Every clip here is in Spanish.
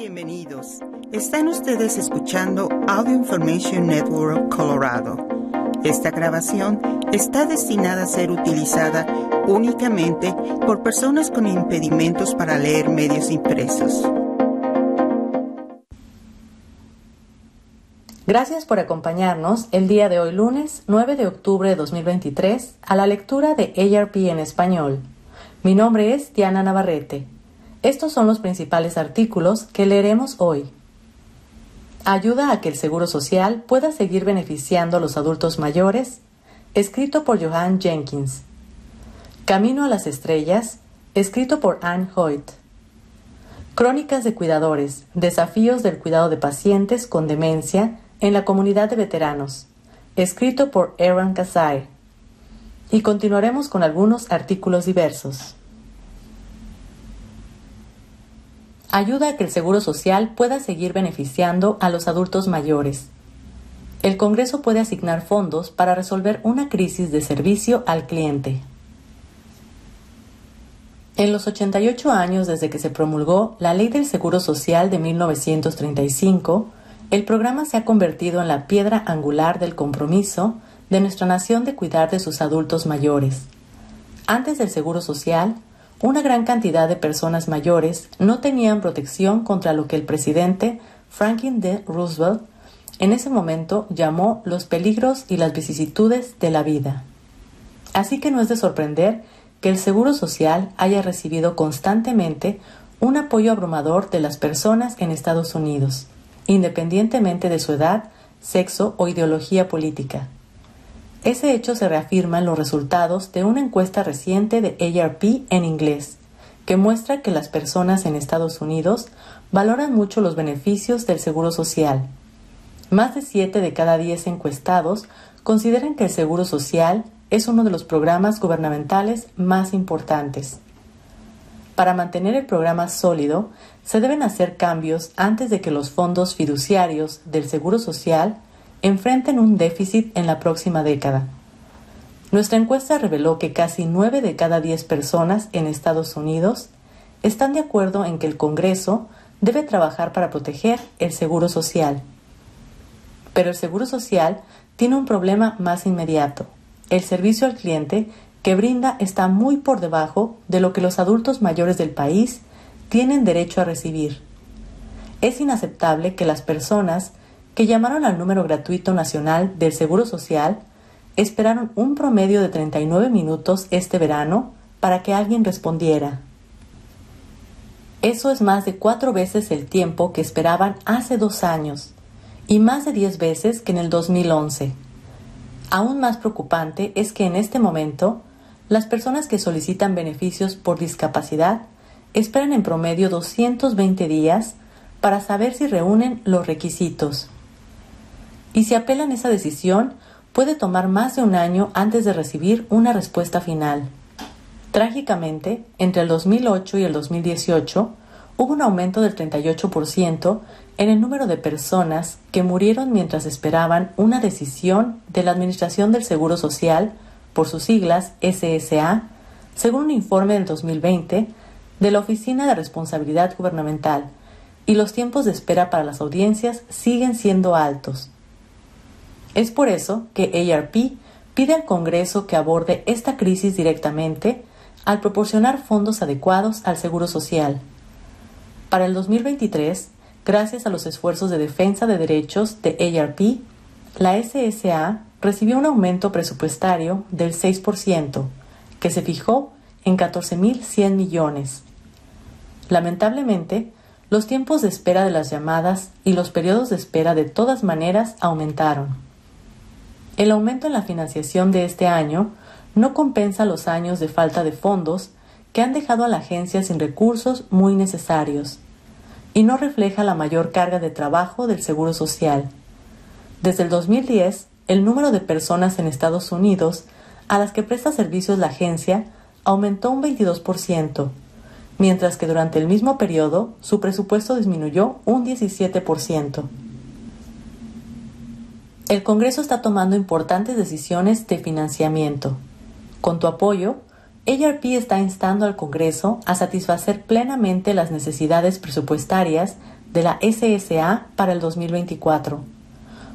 Bienvenidos. Están ustedes escuchando Audio Information Network Colorado. Esta grabación está destinada a ser utilizada únicamente por personas con impedimentos para leer medios impresos. Gracias por acompañarnos el día de hoy lunes 9 de octubre de 2023 a la lectura de ARP en español. Mi nombre es Diana Navarrete. Estos son los principales artículos que leeremos hoy. Ayuda a que el Seguro Social pueda seguir beneficiando a los adultos mayores, escrito por Johan Jenkins. Camino a las Estrellas, escrito por Anne Hoyt. Crónicas de Cuidadores, Desafíos del Cuidado de Pacientes con Demencia en la Comunidad de Veteranos, escrito por Aaron Kasai. Y continuaremos con algunos artículos diversos. Ayuda a que el Seguro Social pueda seguir beneficiando a los adultos mayores. El Congreso puede asignar fondos para resolver una crisis de servicio al cliente. En los 88 años desde que se promulgó la Ley del Seguro Social de 1935, el programa se ha convertido en la piedra angular del compromiso de nuestra nación de cuidar de sus adultos mayores. Antes del Seguro Social, una gran cantidad de personas mayores no tenían protección contra lo que el presidente Franklin D. Roosevelt en ese momento llamó los peligros y las vicisitudes de la vida. Así que no es de sorprender que el Seguro Social haya recibido constantemente un apoyo abrumador de las personas en Estados Unidos, independientemente de su edad, sexo o ideología política. Ese hecho se reafirma en los resultados de una encuesta reciente de ARP en inglés, que muestra que las personas en Estados Unidos valoran mucho los beneficios del Seguro Social. Más de 7 de cada 10 encuestados consideran que el Seguro Social es uno de los programas gubernamentales más importantes. Para mantener el programa sólido, se deben hacer cambios antes de que los fondos fiduciarios del Seguro Social enfrenten un déficit en la próxima década. Nuestra encuesta reveló que casi 9 de cada 10 personas en Estados Unidos están de acuerdo en que el Congreso debe trabajar para proteger el seguro social. Pero el seguro social tiene un problema más inmediato. El servicio al cliente que brinda está muy por debajo de lo que los adultos mayores del país tienen derecho a recibir. Es inaceptable que las personas que llamaron al número gratuito nacional del Seguro Social esperaron un promedio de 39 minutos este verano para que alguien respondiera. Eso es más de cuatro veces el tiempo que esperaban hace dos años y más de diez veces que en el 2011. Aún más preocupante es que en este momento las personas que solicitan beneficios por discapacidad esperan en promedio 220 días para saber si reúnen los requisitos y si apelan esa decisión, puede tomar más de un año antes de recibir una respuesta final. Trágicamente, entre el 2008 y el 2018, hubo un aumento del 38% en el número de personas que murieron mientras esperaban una decisión de la Administración del Seguro Social, por sus siglas SSA, según un informe del 2020 de la Oficina de Responsabilidad Gubernamental, y los tiempos de espera para las audiencias siguen siendo altos, es por eso que ARP pide al Congreso que aborde esta crisis directamente al proporcionar fondos adecuados al Seguro Social. Para el 2023, gracias a los esfuerzos de defensa de derechos de ARP, la SSA recibió un aumento presupuestario del 6%, que se fijó en 14.100 millones. Lamentablemente, los tiempos de espera de las llamadas y los periodos de espera de todas maneras aumentaron. El aumento en la financiación de este año no compensa los años de falta de fondos que han dejado a la agencia sin recursos muy necesarios y no refleja la mayor carga de trabajo del Seguro Social. Desde el 2010, el número de personas en Estados Unidos a las que presta servicios la agencia aumentó un 22%, mientras que durante el mismo periodo su presupuesto disminuyó un 17%. El Congreso está tomando importantes decisiones de financiamiento. Con tu apoyo, ARP está instando al Congreso a satisfacer plenamente las necesidades presupuestarias de la SSA para el 2024.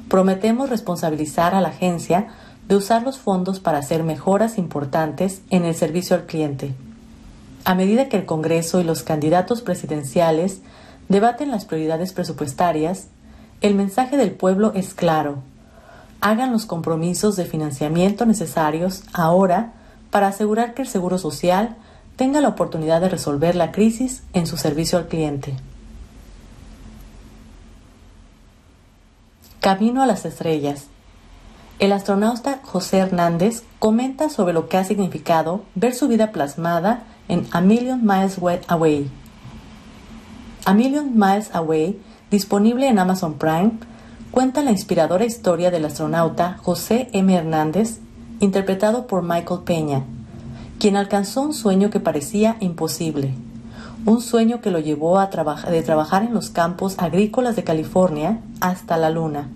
Prometemos responsabilizar a la agencia de usar los fondos para hacer mejoras importantes en el servicio al cliente. A medida que el Congreso y los candidatos presidenciales debaten las prioridades presupuestarias, el mensaje del pueblo es claro. Hagan los compromisos de financiamiento necesarios ahora para asegurar que el Seguro Social tenga la oportunidad de resolver la crisis en su servicio al cliente. Camino a las estrellas. El astronauta José Hernández comenta sobre lo que ha significado ver su vida plasmada en A Million Miles Away. A Million Miles Away, disponible en Amazon Prime, cuenta la inspiradora historia del astronauta José M. Hernández, interpretado por Michael Peña, quien alcanzó un sueño que parecía imposible, un sueño que lo llevó a de trabajar en los campos agrícolas de California hasta la Luna.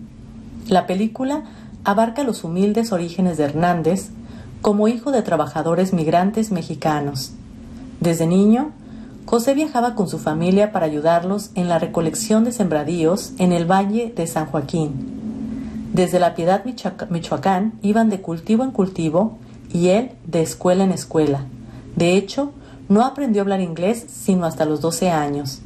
La película abarca los humildes orígenes de Hernández como hijo de trabajadores migrantes mexicanos. Desde niño, José viajaba con su familia para ayudarlos en la recolección de sembradíos en el Valle de San Joaquín. Desde la Piedad, Michoacán, iban de cultivo en cultivo y él de escuela en escuela. De hecho, no aprendió a hablar inglés sino hasta los 12 años.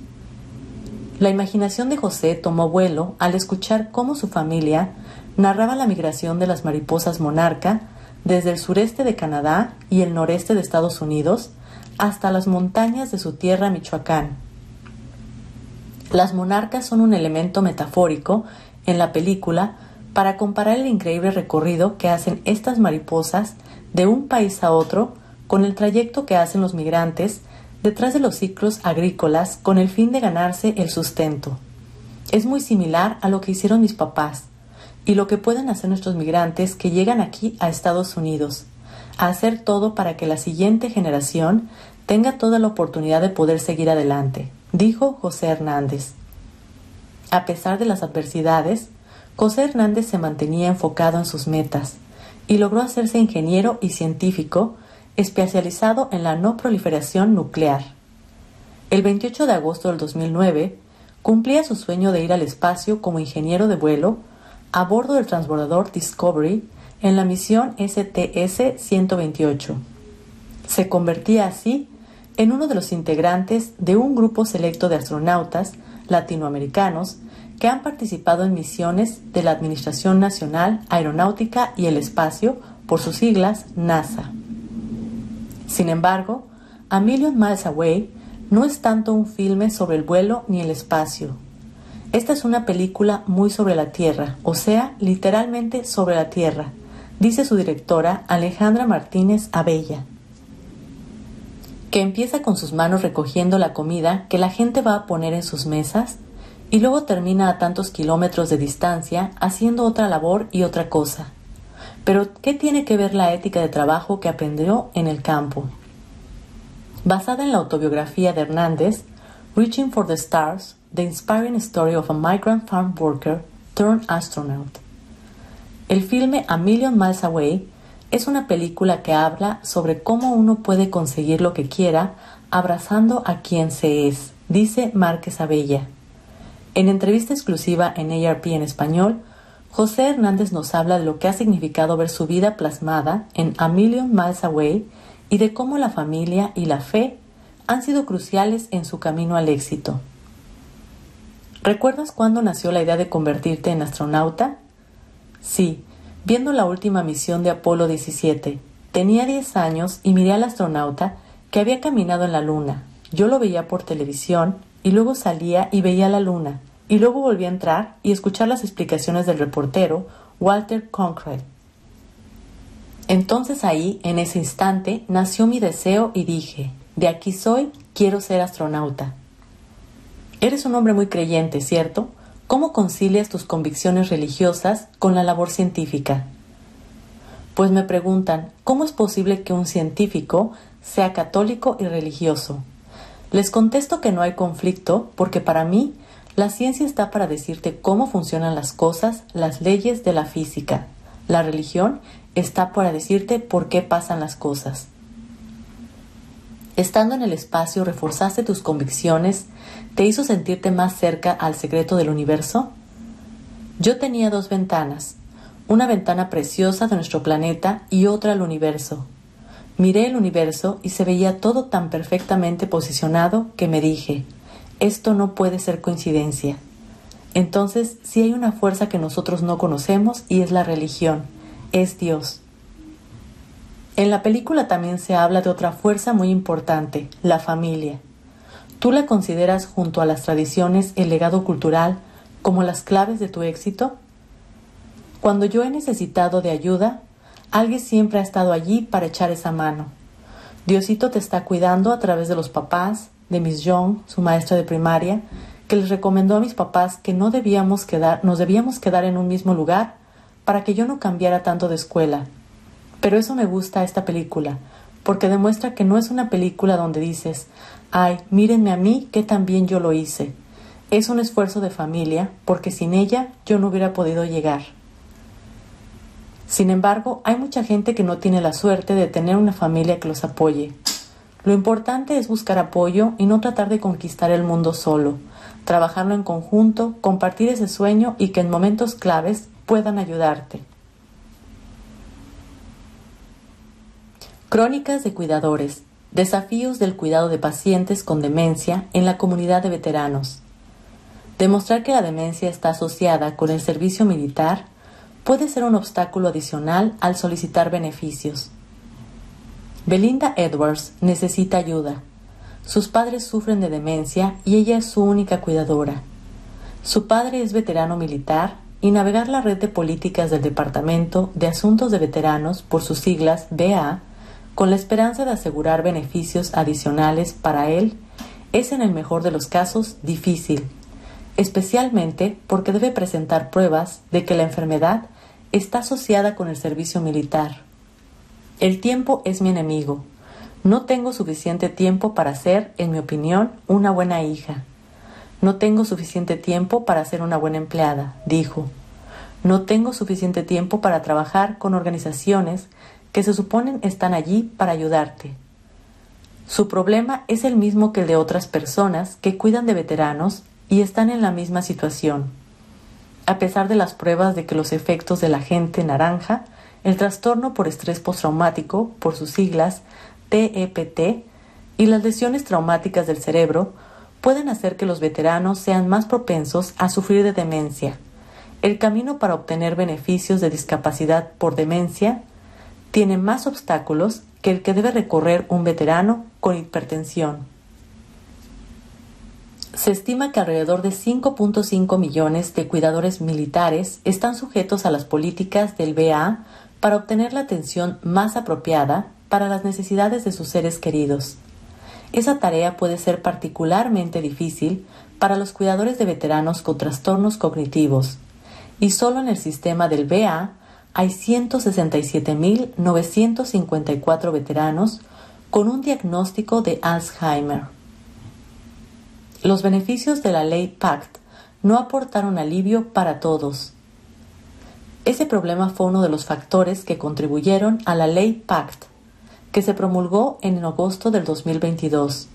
La imaginación de José tomó vuelo al escuchar cómo su familia narraba la migración de las mariposas monarca desde el sureste de Canadá y el noreste de Estados Unidos hasta las montañas de su tierra Michoacán. Las monarcas son un elemento metafórico en la película para comparar el increíble recorrido que hacen estas mariposas de un país a otro con el trayecto que hacen los migrantes detrás de los ciclos agrícolas con el fin de ganarse el sustento. Es muy similar a lo que hicieron mis papás y lo que pueden hacer nuestros migrantes que llegan aquí a Estados Unidos, a hacer todo para que la siguiente generación tenga toda la oportunidad de poder seguir adelante, dijo José Hernández. A pesar de las adversidades, José Hernández se mantenía enfocado en sus metas y logró hacerse ingeniero y científico especializado en la no proliferación nuclear. El 28 de agosto del 2009, cumplía su sueño de ir al espacio como ingeniero de vuelo a bordo del transbordador Discovery en la misión STS-128. Se convertía así en uno de los integrantes de un grupo selecto de astronautas latinoamericanos que han participado en misiones de la Administración Nacional Aeronáutica y el Espacio, por sus siglas NASA. Sin embargo, A Million Miles Away no es tanto un filme sobre el vuelo ni el espacio. Esta es una película muy sobre la Tierra, o sea, literalmente sobre la Tierra, dice su directora Alejandra Martínez Abella, que empieza con sus manos recogiendo la comida que la gente va a poner en sus mesas y luego termina a tantos kilómetros de distancia haciendo otra labor y otra cosa. Pero, ¿qué tiene que ver la ética de trabajo que aprendió en el campo? Basada en la autobiografía de Hernández, Reaching for the Stars, The Inspiring Story of a Migrant Farm Worker Turned Astronaut. El filme A Million Miles Away es una película que habla sobre cómo uno puede conseguir lo que quiera abrazando a quien se es, dice Márquez Abella. En entrevista exclusiva en ARP en español, José Hernández nos habla de lo que ha significado ver su vida plasmada en A Million Miles Away y de cómo la familia y la fe han sido cruciales en su camino al éxito. ¿Recuerdas cuándo nació la idea de convertirte en astronauta? Sí, viendo la última misión de Apolo 17. Tenía 10 años y miré al astronauta que había caminado en la luna. Yo lo veía por televisión y luego salía y veía la luna y luego volví a entrar y escuchar las explicaciones del reportero Walter Concrete. Entonces ahí, en ese instante, nació mi deseo y dije, de aquí soy, quiero ser astronauta. Eres un hombre muy creyente, ¿cierto? ¿Cómo concilias tus convicciones religiosas con la labor científica? Pues me preguntan, ¿cómo es posible que un científico sea católico y religioso? Les contesto que no hay conflicto porque para mí la ciencia está para decirte cómo funcionan las cosas, las leyes de la física. La religión está para decirte por qué pasan las cosas. Estando en el espacio reforzaste tus convicciones te hizo sentirte más cerca al secreto del universo? Yo tenía dos ventanas, una ventana preciosa de nuestro planeta y otra al universo. Miré el universo y se veía todo tan perfectamente posicionado que me dije, esto no puede ser coincidencia. Entonces, si hay una fuerza que nosotros no conocemos y es la religión, es Dios. En la película también se habla de otra fuerza muy importante, la familia. ¿Tú la consideras junto a las tradiciones, el legado cultural, como las claves de tu éxito? Cuando yo he necesitado de ayuda, alguien siempre ha estado allí para echar esa mano. Diosito te está cuidando a través de los papás, de Miss Young, su maestra de primaria, que les recomendó a mis papás que no debíamos quedar, nos debíamos quedar en un mismo lugar para que yo no cambiara tanto de escuela, pero eso me gusta esta película, porque demuestra que no es una película donde dices, ay, mírenme a mí que también yo lo hice. Es un esfuerzo de familia, porque sin ella yo no hubiera podido llegar. Sin embargo, hay mucha gente que no tiene la suerte de tener una familia que los apoye. Lo importante es buscar apoyo y no tratar de conquistar el mundo solo, trabajarlo en conjunto, compartir ese sueño y que en momentos claves puedan ayudarte. Crónicas de Cuidadores. Desafíos del cuidado de pacientes con demencia en la comunidad de veteranos. Demostrar que la demencia está asociada con el servicio militar puede ser un obstáculo adicional al solicitar beneficios. Belinda Edwards necesita ayuda. Sus padres sufren de demencia y ella es su única cuidadora. Su padre es veterano militar y navegar la red de políticas del Departamento de Asuntos de Veteranos por sus siglas BA con la esperanza de asegurar beneficios adicionales para él, es en el mejor de los casos difícil, especialmente porque debe presentar pruebas de que la enfermedad está asociada con el servicio militar. El tiempo es mi enemigo. No tengo suficiente tiempo para ser, en mi opinión, una buena hija. No tengo suficiente tiempo para ser una buena empleada, dijo. No tengo suficiente tiempo para trabajar con organizaciones que se suponen están allí para ayudarte. Su problema es el mismo que el de otras personas que cuidan de veteranos y están en la misma situación. A pesar de las pruebas de que los efectos de la gente naranja, el trastorno por estrés postraumático, por sus siglas TEPT, e y las lesiones traumáticas del cerebro pueden hacer que los veteranos sean más propensos a sufrir de demencia. El camino para obtener beneficios de discapacidad por demencia tiene más obstáculos que el que debe recorrer un veterano con hipertensión. Se estima que alrededor de 5.5 millones de cuidadores militares están sujetos a las políticas del BA para obtener la atención más apropiada para las necesidades de sus seres queridos. Esa tarea puede ser particularmente difícil para los cuidadores de veteranos con trastornos cognitivos, y solo en el sistema del BA hay 167.954 veteranos con un diagnóstico de Alzheimer. Los beneficios de la ley PACT no aportaron alivio para todos. Ese problema fue uno de los factores que contribuyeron a la ley PACT, que se promulgó en agosto del 2022.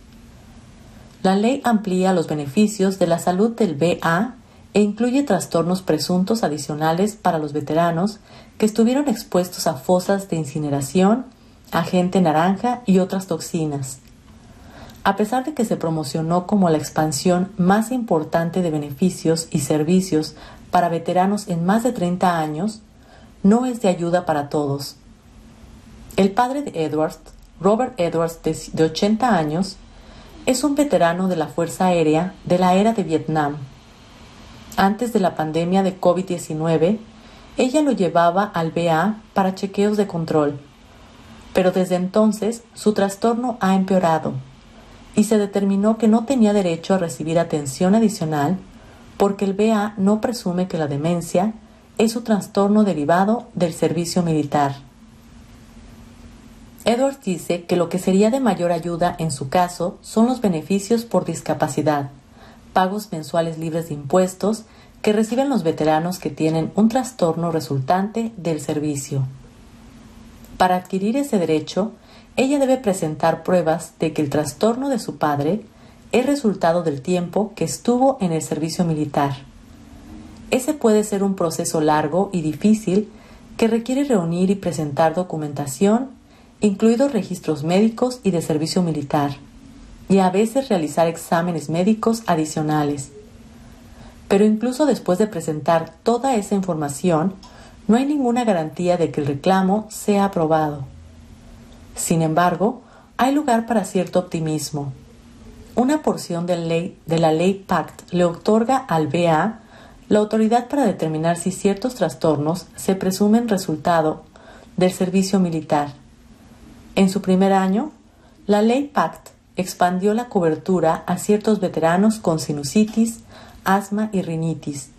La ley amplía los beneficios de la salud del BA e incluye trastornos presuntos adicionales para los veteranos que estuvieron expuestos a fosas de incineración, agente naranja y otras toxinas. A pesar de que se promocionó como la expansión más importante de beneficios y servicios para veteranos en más de 30 años, no es de ayuda para todos. El padre de Edwards, Robert Edwards, de 80 años, es un veterano de la Fuerza Aérea de la era de Vietnam antes de la pandemia de COVID-19, ella lo llevaba al BA para chequeos de control. Pero desde entonces su trastorno ha empeorado y se determinó que no tenía derecho a recibir atención adicional porque el BA no presume que la demencia es su trastorno derivado del servicio militar. Edwards dice que lo que sería de mayor ayuda en su caso son los beneficios por discapacidad, pagos mensuales libres de impuestos que reciben los veteranos que tienen un trastorno resultante del servicio. Para adquirir ese derecho, ella debe presentar pruebas de que el trastorno de su padre es resultado del tiempo que estuvo en el servicio militar. Ese puede ser un proceso largo y difícil que requiere reunir y presentar documentación, incluidos registros médicos y de servicio militar, y a veces realizar exámenes médicos adicionales. Pero incluso después de presentar toda esa información, no hay ninguna garantía de que el reclamo sea aprobado. Sin embargo, hay lugar para cierto optimismo. Una porción de, la ley PACT le otorga al BA la autoridad para determinar si ciertos trastornos se presumen resultado del servicio militar. En su primer año, la ley PACT expandió la cobertura a ciertos veteranos con sinusitis, asma y rinitis,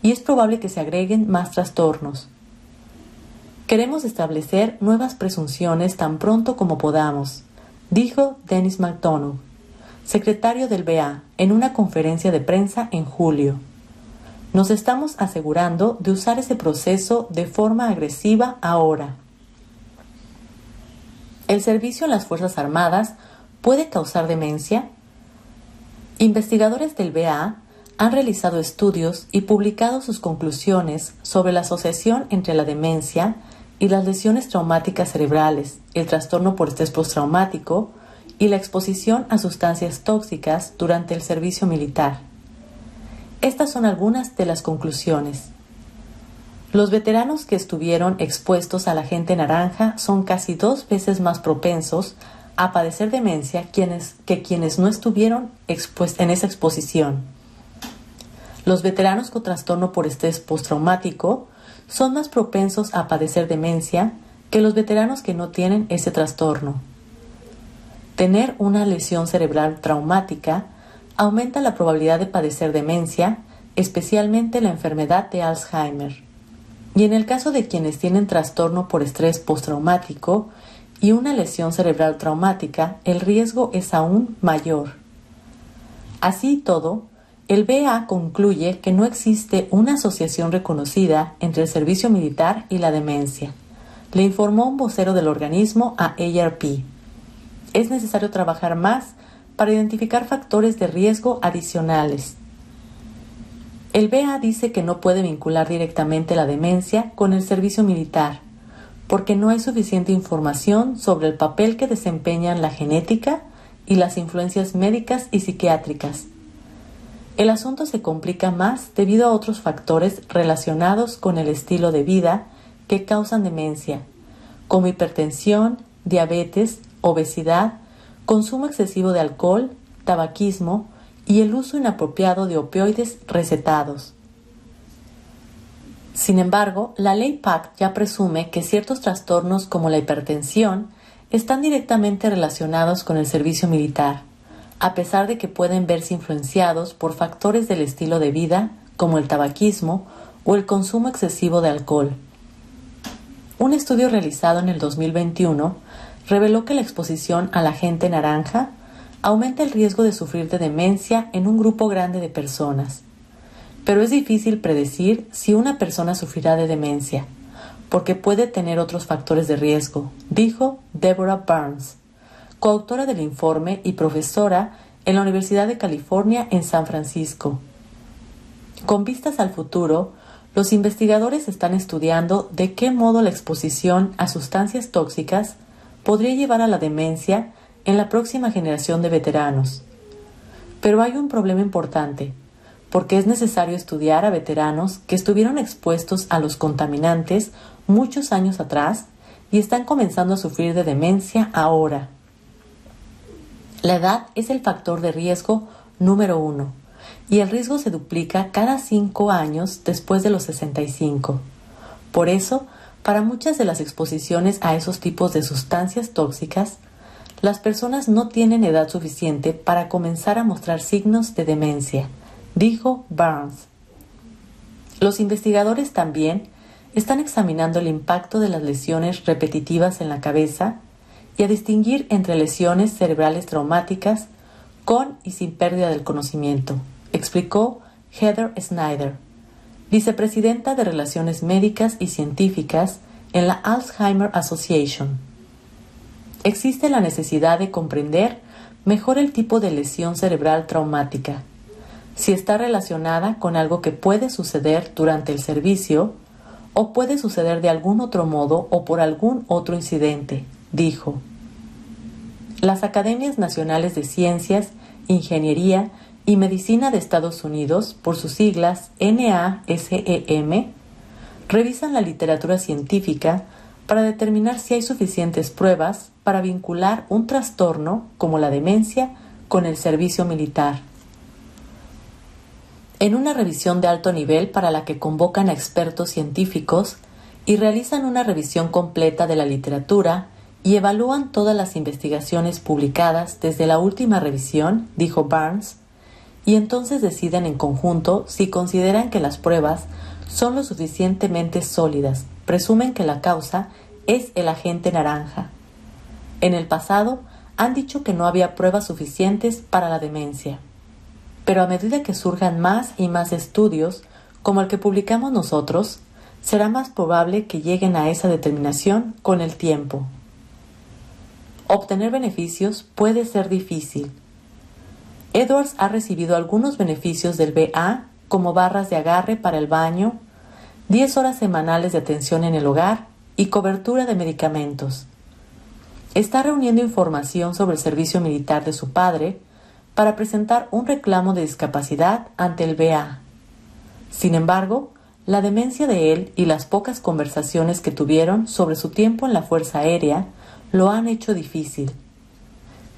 y es probable que se agreguen más trastornos. Queremos establecer nuevas presunciones tan pronto como podamos, dijo Dennis McDonough, secretario del BA, en una conferencia de prensa en julio. Nos estamos asegurando de usar ese proceso de forma agresiva ahora. ¿El servicio en las Fuerzas Armadas puede causar demencia? Investigadores del BA han realizado estudios y publicado sus conclusiones sobre la asociación entre la demencia y las lesiones traumáticas cerebrales, el trastorno por estrés postraumático y la exposición a sustancias tóxicas durante el servicio militar. Estas son algunas de las conclusiones. Los veteranos que estuvieron expuestos a la gente naranja son casi dos veces más propensos a padecer demencia que quienes no estuvieron en esa exposición. Los veteranos con trastorno por estrés postraumático son más propensos a padecer demencia que los veteranos que no tienen ese trastorno. Tener una lesión cerebral traumática aumenta la probabilidad de padecer demencia, especialmente la enfermedad de Alzheimer. Y en el caso de quienes tienen trastorno por estrés postraumático y una lesión cerebral traumática, el riesgo es aún mayor. Así todo, el BA concluye que no existe una asociación reconocida entre el servicio militar y la demencia. Le informó un vocero del organismo a ARP. Es necesario trabajar más para identificar factores de riesgo adicionales. El BA dice que no puede vincular directamente la demencia con el servicio militar, porque no hay suficiente información sobre el papel que desempeñan la genética y las influencias médicas y psiquiátricas. El asunto se complica más debido a otros factores relacionados con el estilo de vida que causan demencia, como hipertensión, diabetes, obesidad, consumo excesivo de alcohol, tabaquismo y el uso inapropiado de opioides recetados. Sin embargo, la ley PAC ya presume que ciertos trastornos como la hipertensión están directamente relacionados con el servicio militar, a pesar de que pueden verse influenciados por factores del estilo de vida como el tabaquismo o el consumo excesivo de alcohol. Un estudio realizado en el 2021 reveló que la exposición a la gente naranja aumenta el riesgo de sufrir de demencia en un grupo grande de personas. Pero es difícil predecir si una persona sufrirá de demencia, porque puede tener otros factores de riesgo, dijo Deborah Barnes, coautora del informe y profesora en la Universidad de California en San Francisco. Con vistas al futuro, los investigadores están estudiando de qué modo la exposición a sustancias tóxicas podría llevar a la demencia en la próxima generación de veteranos. Pero hay un problema importante, porque es necesario estudiar a veteranos que estuvieron expuestos a los contaminantes muchos años atrás y están comenzando a sufrir de demencia ahora. La edad es el factor de riesgo número uno y el riesgo se duplica cada cinco años después de los 65. Por eso, para muchas de las exposiciones a esos tipos de sustancias tóxicas, las personas no tienen edad suficiente para comenzar a mostrar signos de demencia, dijo Barnes. Los investigadores también están examinando el impacto de las lesiones repetitivas en la cabeza y a distinguir entre lesiones cerebrales traumáticas con y sin pérdida del conocimiento, explicó Heather Snyder, vicepresidenta de Relaciones Médicas y Científicas en la Alzheimer Association. Existe la necesidad de comprender mejor el tipo de lesión cerebral traumática, si está relacionada con algo que puede suceder durante el servicio o puede suceder de algún otro modo o por algún otro incidente, dijo. Las Academias Nacionales de Ciencias, Ingeniería y Medicina de Estados Unidos, por sus siglas NASEM, revisan la literatura científica para determinar si hay suficientes pruebas para vincular un trastorno como la demencia con el servicio militar. En una revisión de alto nivel para la que convocan a expertos científicos y realizan una revisión completa de la literatura y evalúan todas las investigaciones publicadas desde la última revisión, dijo Barnes, y entonces deciden en conjunto si consideran que las pruebas son lo suficientemente sólidas, presumen que la causa es el agente naranja. En el pasado han dicho que no había pruebas suficientes para la demencia. Pero a medida que surjan más y más estudios, como el que publicamos nosotros, será más probable que lleguen a esa determinación con el tiempo. Obtener beneficios puede ser difícil. Edwards ha recibido algunos beneficios del BA, como barras de agarre para el baño, 10 horas semanales de atención en el hogar y cobertura de medicamentos está reuniendo información sobre el servicio militar de su padre para presentar un reclamo de discapacidad ante el BA. Sin embargo, la demencia de él y las pocas conversaciones que tuvieron sobre su tiempo en la Fuerza Aérea lo han hecho difícil.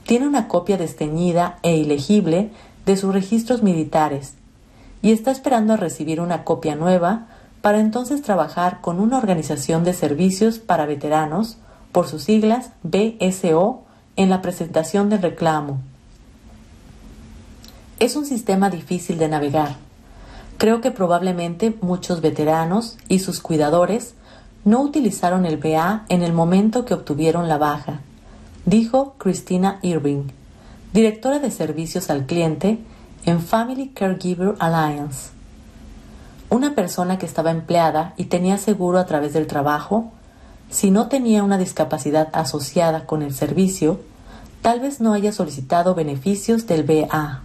Tiene una copia desteñida e ilegible de sus registros militares y está esperando a recibir una copia nueva para entonces trabajar con una organización de servicios para veteranos por sus siglas BSO, en la presentación del reclamo. Es un sistema difícil de navegar. Creo que probablemente muchos veteranos y sus cuidadores no utilizaron el BA en el momento que obtuvieron la baja, dijo Christina Irving, directora de servicios al cliente en Family Caregiver Alliance. Una persona que estaba empleada y tenía seguro a través del trabajo si no tenía una discapacidad asociada con el servicio, tal vez no haya solicitado beneficios del BA.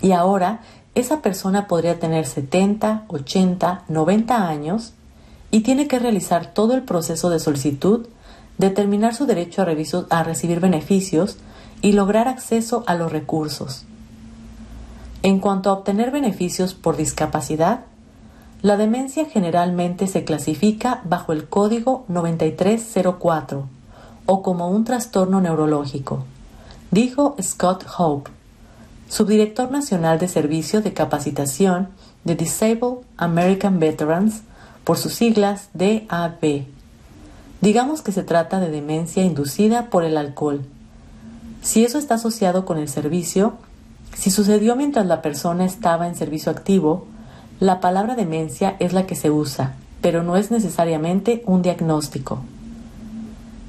Y ahora esa persona podría tener 70, 80, 90 años y tiene que realizar todo el proceso de solicitud, determinar su derecho a, recibir beneficios y lograr acceso a los recursos. En cuanto a obtener beneficios por discapacidad, la demencia generalmente se clasifica bajo el código 9304 o como un trastorno neurológico, dijo Scott Hope, subdirector nacional de servicio de capacitación de Disabled American Veterans, por sus siglas DAV. Digamos que se trata de demencia inducida por el alcohol. Si eso está asociado con el servicio, si sucedió mientras la persona estaba en servicio activo, la palabra demencia es la que se usa, pero no es necesariamente un diagnóstico.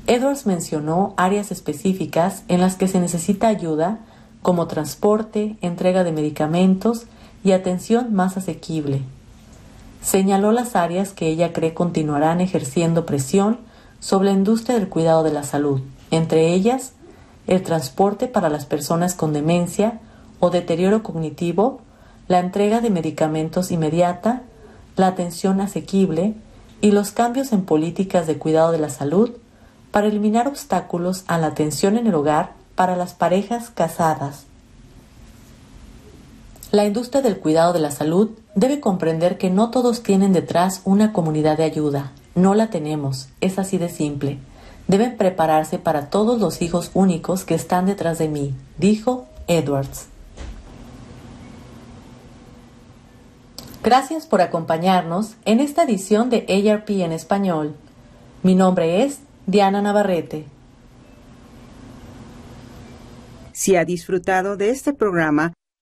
Edwards mencionó áreas específicas en las que se necesita ayuda, como transporte, entrega de medicamentos y atención más asequible. Señaló las áreas que ella cree continuarán ejerciendo presión sobre la industria del cuidado de la salud, entre ellas el transporte para las personas con demencia o deterioro cognitivo, la entrega de medicamentos inmediata, la atención asequible y los cambios en políticas de cuidado de la salud para eliminar obstáculos a la atención en el hogar para las parejas casadas. La industria del cuidado de la salud debe comprender que no todos tienen detrás una comunidad de ayuda. No la tenemos, es así de simple. Deben prepararse para todos los hijos únicos que están detrás de mí, dijo Edwards. Gracias por acompañarnos en esta edición de ARP en español. Mi nombre es Diana Navarrete. Si ha disfrutado de este programa,